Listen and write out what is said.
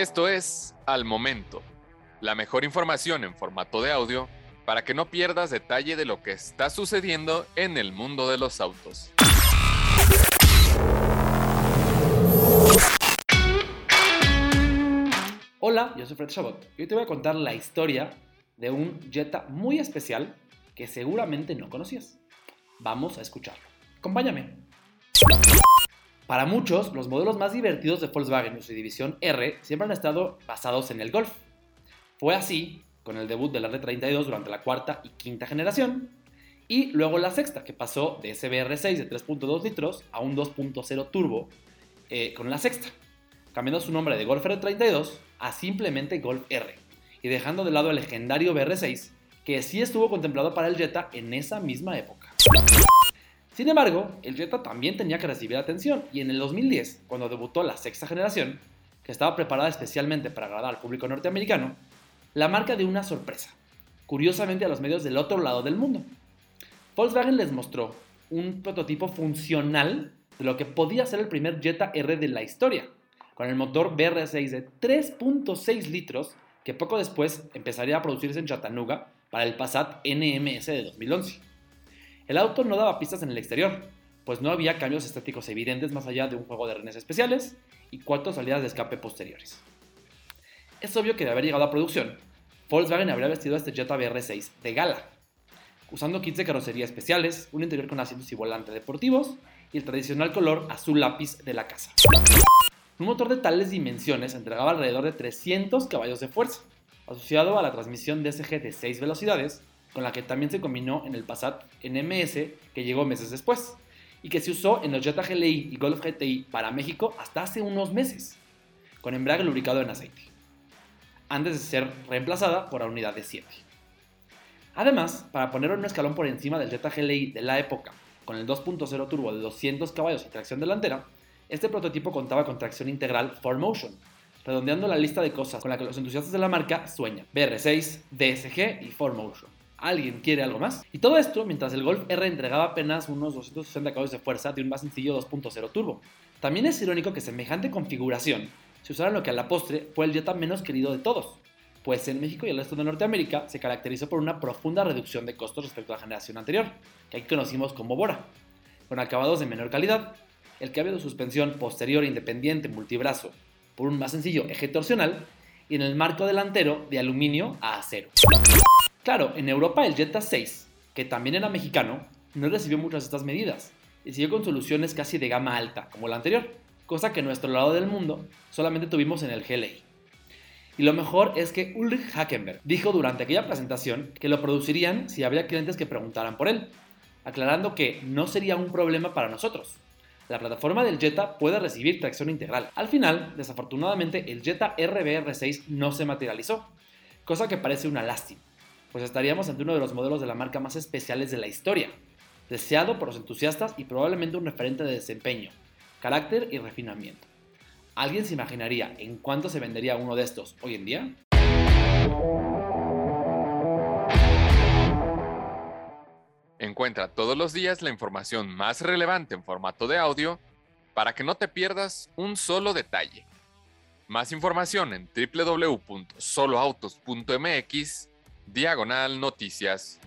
Esto es Al Momento, la mejor información en formato de audio para que no pierdas detalle de lo que está sucediendo en el mundo de los autos. Hola, yo soy Fred Chabot y hoy te voy a contar la historia de un Jetta muy especial que seguramente no conocías. Vamos a escucharlo. Acompáñame. Para muchos, los modelos más divertidos de Volkswagen y su división R siempre han estado basados en el Golf. Fue así con el debut del R32 durante la cuarta y quinta generación, y luego la sexta, que pasó de SBR6 de 3.2 litros a un 2.0 turbo eh, con la sexta, cambiando su nombre de Golf R32 a simplemente Golf R, y dejando de lado el legendario BR6, que sí estuvo contemplado para el Jetta en esa misma época. Sin embargo, el Jetta también tenía que recibir atención y en el 2010, cuando debutó la sexta generación, que estaba preparada especialmente para agradar al público norteamericano, la marca dio una sorpresa, curiosamente a los medios del otro lado del mundo. Volkswagen les mostró un prototipo funcional de lo que podía ser el primer Jetta R de la historia, con el motor BR6 de 3.6 litros que poco después empezaría a producirse en Chattanooga para el Passat NMS de 2011. El auto no daba pistas en el exterior, pues no había cambios estéticos evidentes más allá de un juego de renes especiales y cuatro salidas de escape posteriores. Es obvio que de haber llegado a producción, Volkswagen habría vestido este Jetta BR6 de gala, usando kits de carrocería especiales, un interior con asientos y volante deportivos y el tradicional color azul lápiz de la casa. Un motor de tales dimensiones entregaba alrededor de 300 caballos de fuerza, asociado a la transmisión DSG de 6 velocidades con la que también se combinó en el Passat NMS que llegó meses después, y que se usó en los Jetta GLI y Golf GTI para México hasta hace unos meses, con embrague lubricado en aceite, antes de ser reemplazada por la unidad de 7. Además, para poner un escalón por encima del Jetta GLI de la época, con el 2.0 turbo de 200 caballos y tracción delantera, este prototipo contaba con tracción integral 4Motion, redondeando la lista de cosas con la que los entusiastas de la marca sueñan, BR6, DSG y 4Motion. ¿Alguien quiere algo más? Y todo esto mientras el Golf R entregaba apenas unos 260 caballos de fuerza de un más sencillo 2.0 turbo. También es irónico que semejante configuración se usara en lo que a la postre fue el Jetta menos querido de todos, pues en México y el resto de Norteamérica se caracterizó por una profunda reducción de costos respecto a la generación anterior, que aquí conocimos como Bora, con acabados de menor calidad, el cambio de suspensión posterior independiente multibrazo por un más sencillo eje torsional y en el marco delantero de aluminio a acero. Claro, en Europa el Jetta 6, que también era mexicano, no recibió muchas de estas medidas y siguió con soluciones casi de gama alta, como la anterior, cosa que en nuestro lado del mundo solamente tuvimos en el GLI. Y lo mejor es que Ulrich Hackenberg dijo durante aquella presentación que lo producirían si habría clientes que preguntaran por él, aclarando que no sería un problema para nosotros. La plataforma del Jetta puede recibir tracción integral. Al final, desafortunadamente, el Jetta RBR6 no se materializó, cosa que parece una lástima pues estaríamos ante uno de los modelos de la marca más especiales de la historia, deseado por los entusiastas y probablemente un referente de desempeño, carácter y refinamiento. ¿Alguien se imaginaría en cuánto se vendería uno de estos hoy en día? Encuentra todos los días la información más relevante en formato de audio para que no te pierdas un solo detalle. Más información en www.soloautos.mx diagonal noticias.